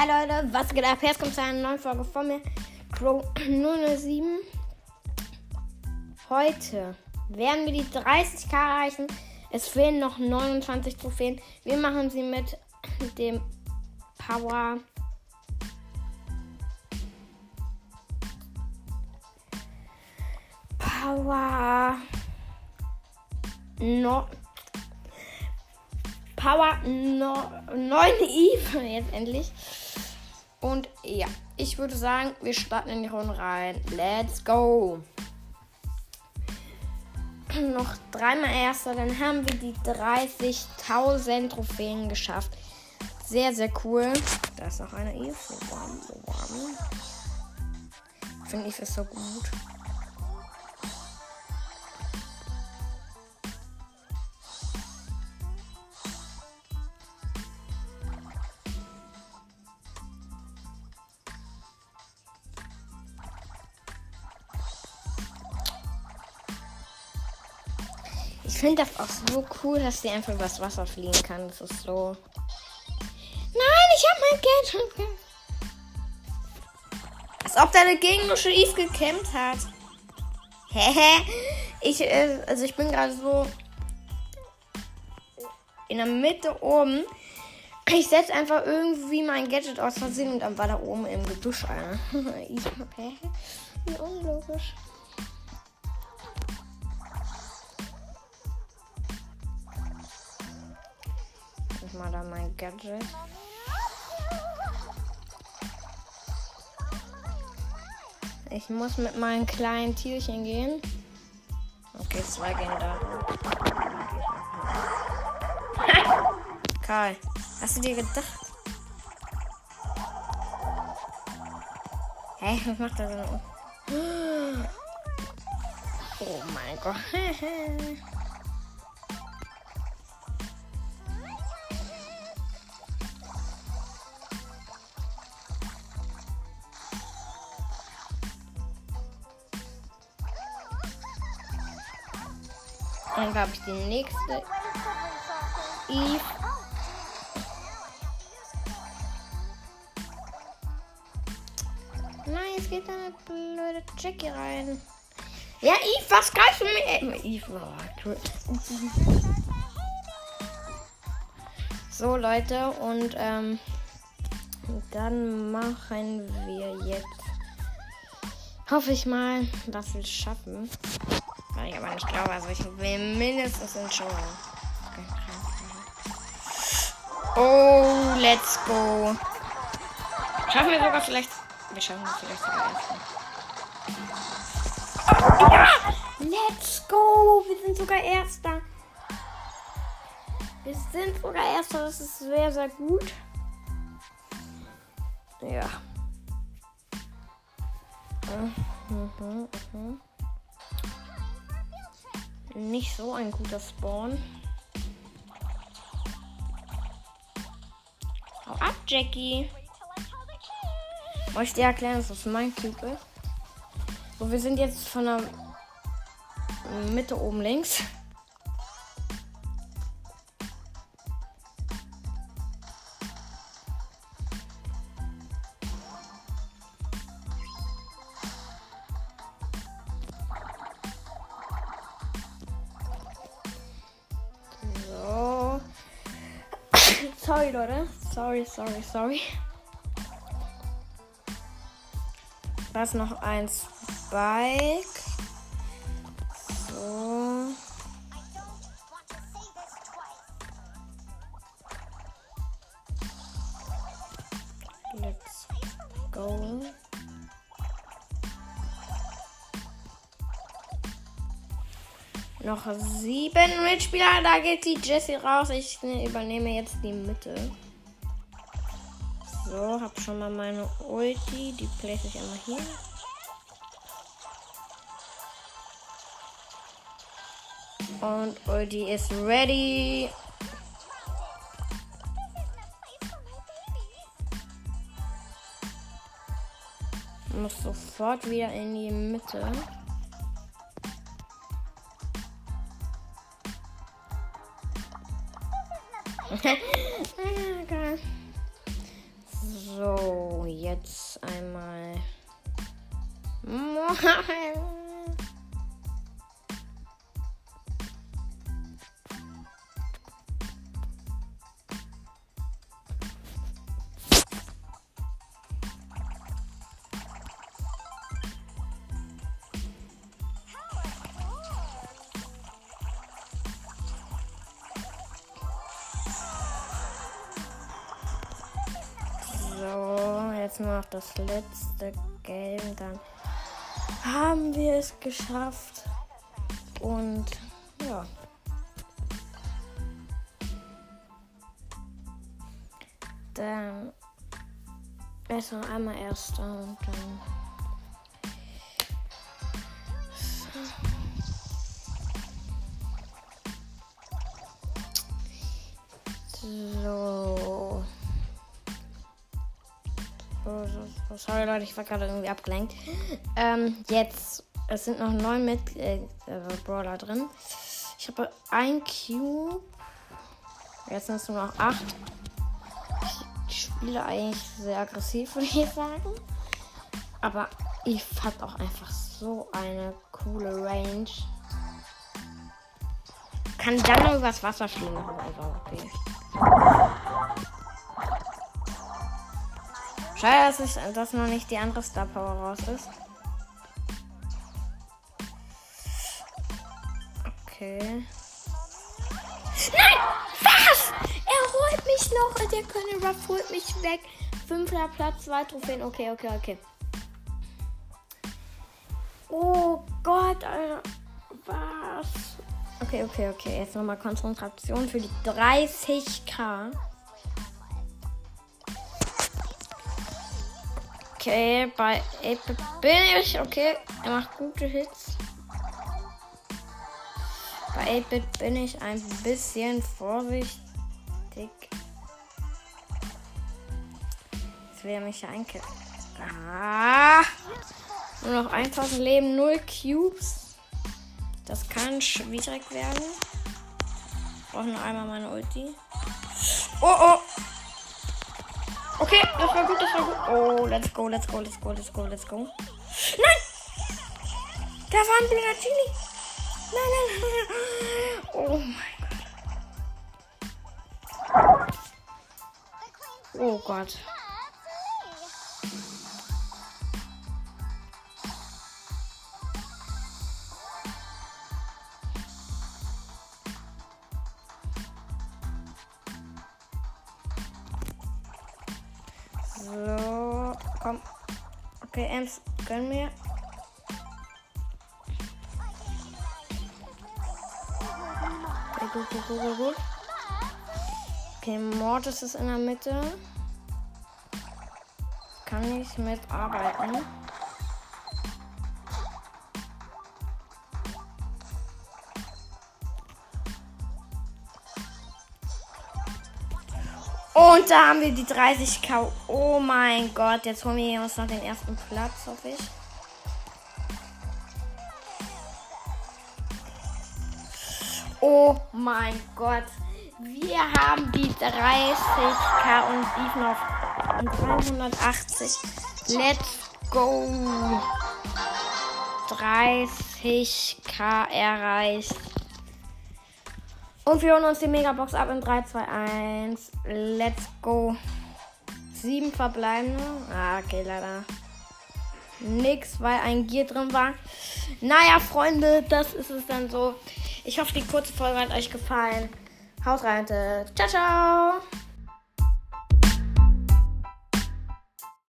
Hi Leute, was geht ab? Jetzt kommt zu einer neuen Folge von mir. Crow 007. Heute werden wir die 30k erreichen. Es fehlen noch 29 Trophäen. Wir machen sie mit dem Power. Power. No. Power no, 9 Eve. Jetzt endlich. Und ja, ich würde sagen, wir starten in die Runde rein. Let's go. Noch dreimal Erster, dann haben wir die 30.000 Trophäen geschafft. Sehr, sehr cool. Da ist noch eine Eve. Finde ich es so gut. Finde das auch so cool, dass sie einfach übers Wasser fliegen kann. Das ist so. Nein, ich habe mein Geld schon. Als ob deine Gegner schon Eve gekämpft hat. Hehe. ich, äh, also ich bin gerade so in der Mitte oben. Ich setze einfach irgendwie mein Gadget aus Versehen und dann war da oben im Gebüsch einer. Wie unlogisch. Mal da mein Gadget. Ich muss mit meinen kleinen Tierchen gehen. Okay, zwei gehen da. Karl, hast du dir gedacht? Hä, hey, was macht er denn? Oh mein Gott. Dann habe ich die nächste. Eve. Nein, jetzt geht eine blöde Jackie rein. Ja, Eve, was greifst du mir? Eve, oh, So, Leute, und ähm, dann machen wir jetzt. Hoffe ich mal, dass wir es schaffen. Ich aber nicht glaube, also ich will mindestens in Show. Oh, let's go. Schaffen wir sogar vielleicht. Wir schaffen es vielleicht sogar erster. Ja! Let's go! Wir sind sogar erster. Wir sind sogar erster. Das ist sehr, sehr gut. Ja. Mhm, mhm, mhm nicht so ein guter Spawn. Hau ab, Jackie. Soll ich dir erklären, dass das mein Typ ist? So, wir sind jetzt von der Mitte oben links. Sorry, Leute. Sorry, sorry, sorry. Da ist noch ein Spike. So. Let's go. Noch sieben Mitspieler. Da geht die Jessie raus. Ich übernehme jetzt die Mitte. So, hab schon mal meine Ulti. Die place ich einmal hier. Und Ulti ist ready. Muss sofort wieder in die Mitte. So. So, jetzt einmal. So, jetzt nur noch das letzte Game. Dann haben wir es geschafft. Und ja. Dann erst noch einmal erster und dann. So. Sorry Leute, ich war gerade irgendwie abgelenkt. Ähm, jetzt, es sind noch neun mit äh, Brawler drin. Ich habe ein Cube. Jetzt sind es nur noch acht. Ich spiele eigentlich sehr aggressiv, würde ich sagen. Aber ich hat auch einfach so eine coole Range. Kann dann noch übers Wasser fliegen. Also, okay. Schade, dass, ich, dass noch nicht die andere Star Power raus ist. Okay. Nein! Was? Er holt mich noch. Der König Ruff holt mich weg. Fünfter Platz, zwei Trophäen. Okay, okay, okay. Oh Gott, Alter. Was? Okay, okay, okay. Jetzt nochmal Konzentration für die 30k. Okay, bei 8 bin ich. Okay, er macht gute Hits. Bei 8-Bit bin ich ein bisschen vorsichtig. Jetzt will er mich ja einkillen. Ah! Nur noch 1000 Leben, 0 Cubes. Das kann schwierig werden. Ich brauche nur einmal meine Ulti. Oh, oh! Okay, das war gut, das war gut. Oh, let's go, let's go, let's go, let's go, let's go. Nein! Da war ein Blinatini. Nein, nein, nein. Oh mein Gott. Oh Gott. Okay, Ems, gönn mir. Okay, gut, gut, gut, gut, gut. Okay, Mortis ist in der Mitte. Kann ich mitarbeiten. Und da haben wir die 30k. Oh mein Gott, jetzt holen wir uns noch den ersten Platz, hoffe ich. Oh mein Gott. Wir haben die 30k und Beef noch 380. Let's go. 30k erreicht. Und wir holen uns die Megabox ab in 3, 2, 1. Let's go. Sieben verbleibende. Ah, okay, leider. Nix, weil ein Gier drin war. Naja, Freunde, das ist es dann so. Ich hoffe, die kurze Folge hat euch gefallen. Haut rein. Ciao, ciao.